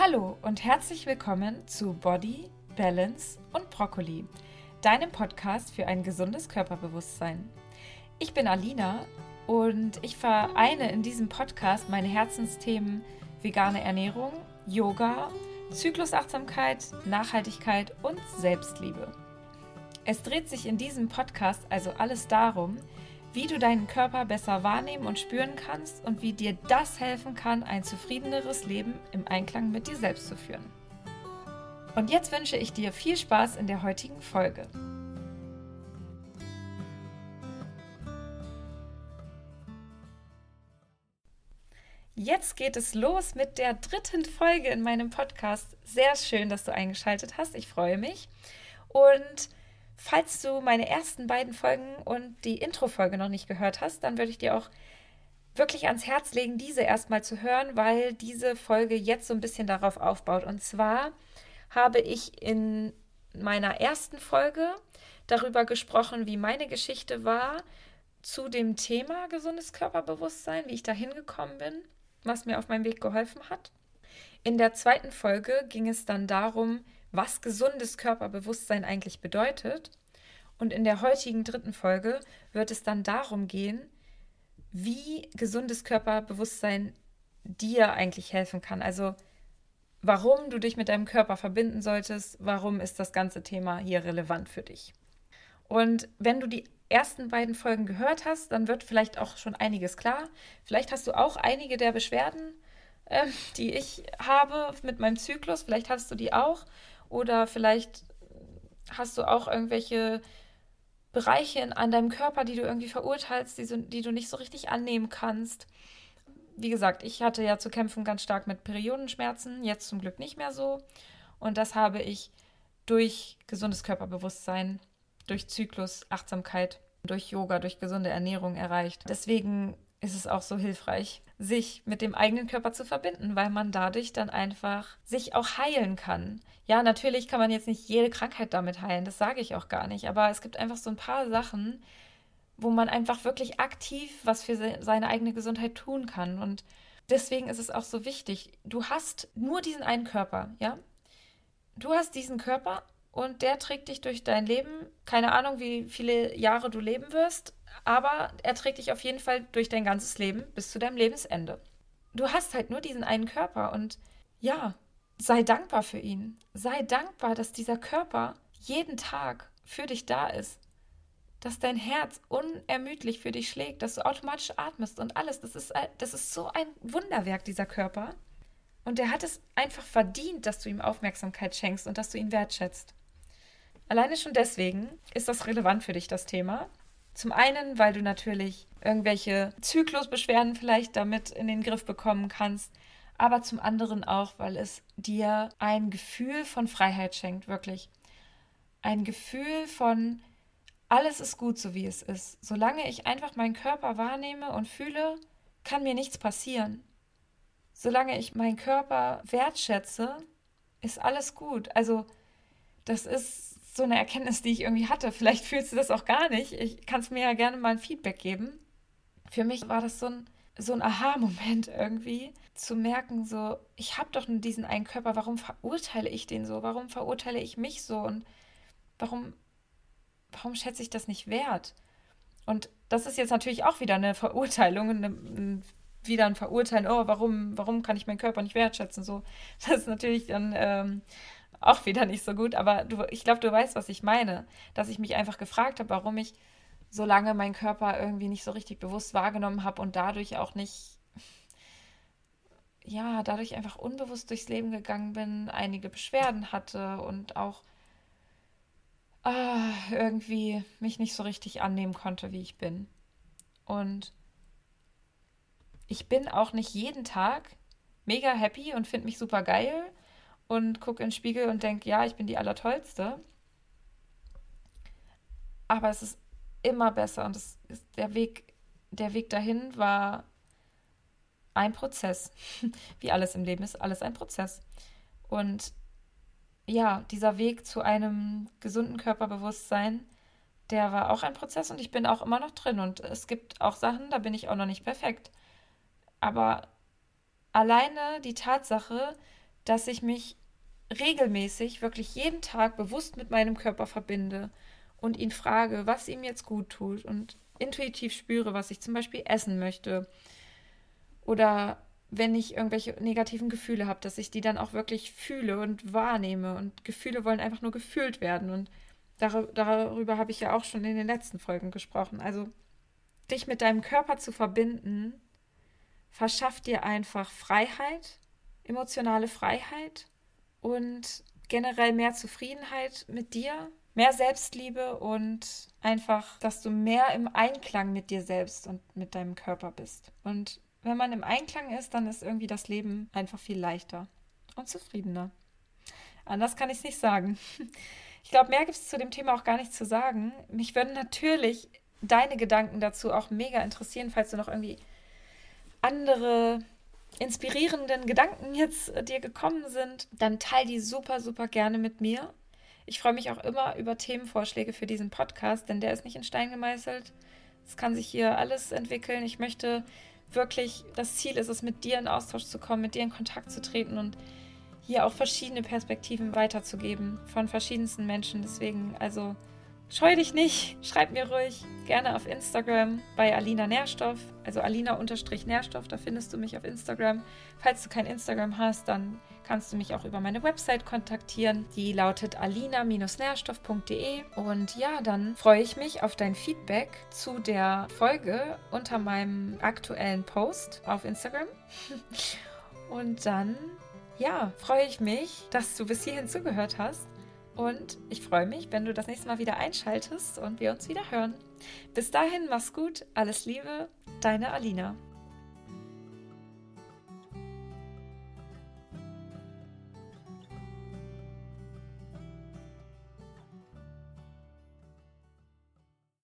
Hallo und herzlich willkommen zu Body, Balance und Brokkoli, deinem Podcast für ein gesundes Körperbewusstsein. Ich bin Alina und ich vereine in diesem Podcast meine Herzensthemen vegane Ernährung, Yoga, Zyklusachtsamkeit, Nachhaltigkeit und Selbstliebe. Es dreht sich in diesem Podcast also alles darum, wie du deinen Körper besser wahrnehmen und spüren kannst und wie dir das helfen kann, ein zufriedeneres Leben im Einklang mit dir selbst zu führen. Und jetzt wünsche ich dir viel Spaß in der heutigen Folge. Jetzt geht es los mit der dritten Folge in meinem Podcast. Sehr schön, dass du eingeschaltet hast. Ich freue mich. Und Falls du meine ersten beiden Folgen und die Intro-Folge noch nicht gehört hast, dann würde ich dir auch wirklich ans Herz legen, diese erstmal zu hören, weil diese Folge jetzt so ein bisschen darauf aufbaut. Und zwar habe ich in meiner ersten Folge darüber gesprochen, wie meine Geschichte war zu dem Thema gesundes Körperbewusstsein, wie ich da hingekommen bin, was mir auf meinem Weg geholfen hat. In der zweiten Folge ging es dann darum, was gesundes Körperbewusstsein eigentlich bedeutet. Und in der heutigen dritten Folge wird es dann darum gehen, wie gesundes Körperbewusstsein dir eigentlich helfen kann. Also warum du dich mit deinem Körper verbinden solltest, warum ist das ganze Thema hier relevant für dich. Und wenn du die ersten beiden Folgen gehört hast, dann wird vielleicht auch schon einiges klar. Vielleicht hast du auch einige der Beschwerden, äh, die ich habe mit meinem Zyklus, vielleicht hast du die auch. Oder vielleicht hast du auch irgendwelche Bereiche in, an deinem Körper, die du irgendwie verurteilst, die, so, die du nicht so richtig annehmen kannst. Wie gesagt, ich hatte ja zu kämpfen ganz stark mit Periodenschmerzen, jetzt zum Glück nicht mehr so. Und das habe ich durch gesundes Körperbewusstsein, durch Zyklus, Achtsamkeit, durch Yoga, durch gesunde Ernährung erreicht. Deswegen ist es auch so hilfreich, sich mit dem eigenen Körper zu verbinden, weil man dadurch dann einfach sich auch heilen kann. Ja, natürlich kann man jetzt nicht jede Krankheit damit heilen, das sage ich auch gar nicht, aber es gibt einfach so ein paar Sachen, wo man einfach wirklich aktiv was für seine eigene Gesundheit tun kann und deswegen ist es auch so wichtig. Du hast nur diesen einen Körper, ja? Du hast diesen Körper und der trägt dich durch dein Leben. Keine Ahnung, wie viele Jahre du leben wirst, aber er trägt dich auf jeden Fall durch dein ganzes Leben bis zu deinem Lebensende. Du hast halt nur diesen einen Körper und ja, sei dankbar für ihn. Sei dankbar, dass dieser Körper jeden Tag für dich da ist. Dass dein Herz unermüdlich für dich schlägt, dass du automatisch atmest und alles. Das ist, das ist so ein Wunderwerk, dieser Körper. Und er hat es einfach verdient, dass du ihm Aufmerksamkeit schenkst und dass du ihn wertschätzt. Alleine schon deswegen ist das relevant für dich, das Thema. Zum einen, weil du natürlich irgendwelche Zyklusbeschwerden vielleicht damit in den Griff bekommen kannst, aber zum anderen auch, weil es dir ein Gefühl von Freiheit schenkt, wirklich. Ein Gefühl von, alles ist gut, so wie es ist. Solange ich einfach meinen Körper wahrnehme und fühle, kann mir nichts passieren. Solange ich meinen Körper wertschätze, ist alles gut. Also, das ist so eine Erkenntnis, die ich irgendwie hatte. Vielleicht fühlst du das auch gar nicht. Ich kann es mir ja gerne mal ein Feedback geben. Für mich war das so ein, so ein Aha-Moment irgendwie, zu merken, so, ich habe doch nur diesen einen Körper, warum verurteile ich den so? Warum verurteile ich mich so? Und warum, warum schätze ich das nicht wert? Und das ist jetzt natürlich auch wieder eine Verurteilung, eine, wieder ein Verurteilen, oh, warum, warum kann ich meinen Körper nicht wertschätzen? So, das ist natürlich dann ähm, auch wieder nicht so gut, aber du, ich glaube, du weißt, was ich meine. Dass ich mich einfach gefragt habe, warum ich so lange meinen Körper irgendwie nicht so richtig bewusst wahrgenommen habe und dadurch auch nicht, ja, dadurch einfach unbewusst durchs Leben gegangen bin, einige Beschwerden hatte und auch ah, irgendwie mich nicht so richtig annehmen konnte, wie ich bin. Und ich bin auch nicht jeden Tag mega happy und finde mich super geil und gucke in den Spiegel und denke, ja, ich bin die Allertollste. Aber es ist immer besser und es ist der Weg, der Weg dahin war ein Prozess. Wie alles im Leben ist, alles ein Prozess. Und ja, dieser Weg zu einem gesunden Körperbewusstsein, der war auch ein Prozess und ich bin auch immer noch drin. Und es gibt auch Sachen, da bin ich auch noch nicht perfekt. Aber alleine die Tatsache, dass ich mich regelmäßig, wirklich jeden Tag bewusst mit meinem Körper verbinde und ihn frage, was ihm jetzt gut tut und intuitiv spüre, was ich zum Beispiel essen möchte. Oder wenn ich irgendwelche negativen Gefühle habe, dass ich die dann auch wirklich fühle und wahrnehme. Und Gefühle wollen einfach nur gefühlt werden. Und dar darüber habe ich ja auch schon in den letzten Folgen gesprochen. Also dich mit deinem Körper zu verbinden, verschafft dir einfach Freiheit, emotionale Freiheit und generell mehr Zufriedenheit mit dir, mehr Selbstliebe und einfach, dass du mehr im Einklang mit dir selbst und mit deinem Körper bist. Und wenn man im Einklang ist, dann ist irgendwie das Leben einfach viel leichter und zufriedener. Anders kann ich es nicht sagen. Ich glaube, mehr gibt es zu dem Thema auch gar nicht zu sagen. Mich würden natürlich deine Gedanken dazu auch mega interessieren, falls du noch irgendwie andere inspirierenden Gedanken jetzt äh, dir gekommen sind, dann teile die super, super gerne mit mir. Ich freue mich auch immer über Themenvorschläge für diesen Podcast, denn der ist nicht in Stein gemeißelt. Es kann sich hier alles entwickeln. Ich möchte wirklich, das Ziel ist es, mit dir in Austausch zu kommen, mit dir in Kontakt zu treten und hier auch verschiedene Perspektiven weiterzugeben von verschiedensten Menschen. Deswegen, also Scheu dich nicht, schreib mir ruhig gerne auf Instagram bei Alina Nährstoff, also Alina-Nährstoff, da findest du mich auf Instagram. Falls du kein Instagram hast, dann kannst du mich auch über meine Website kontaktieren. Die lautet alina-nährstoff.de. Und ja, dann freue ich mich auf dein Feedback zu der Folge unter meinem aktuellen Post auf Instagram. Und dann, ja, freue ich mich, dass du bis hierhin zugehört hast. Und ich freue mich, wenn du das nächste Mal wieder einschaltest und wir uns wieder hören. Bis dahin, mach's gut, alles Liebe, deine Alina.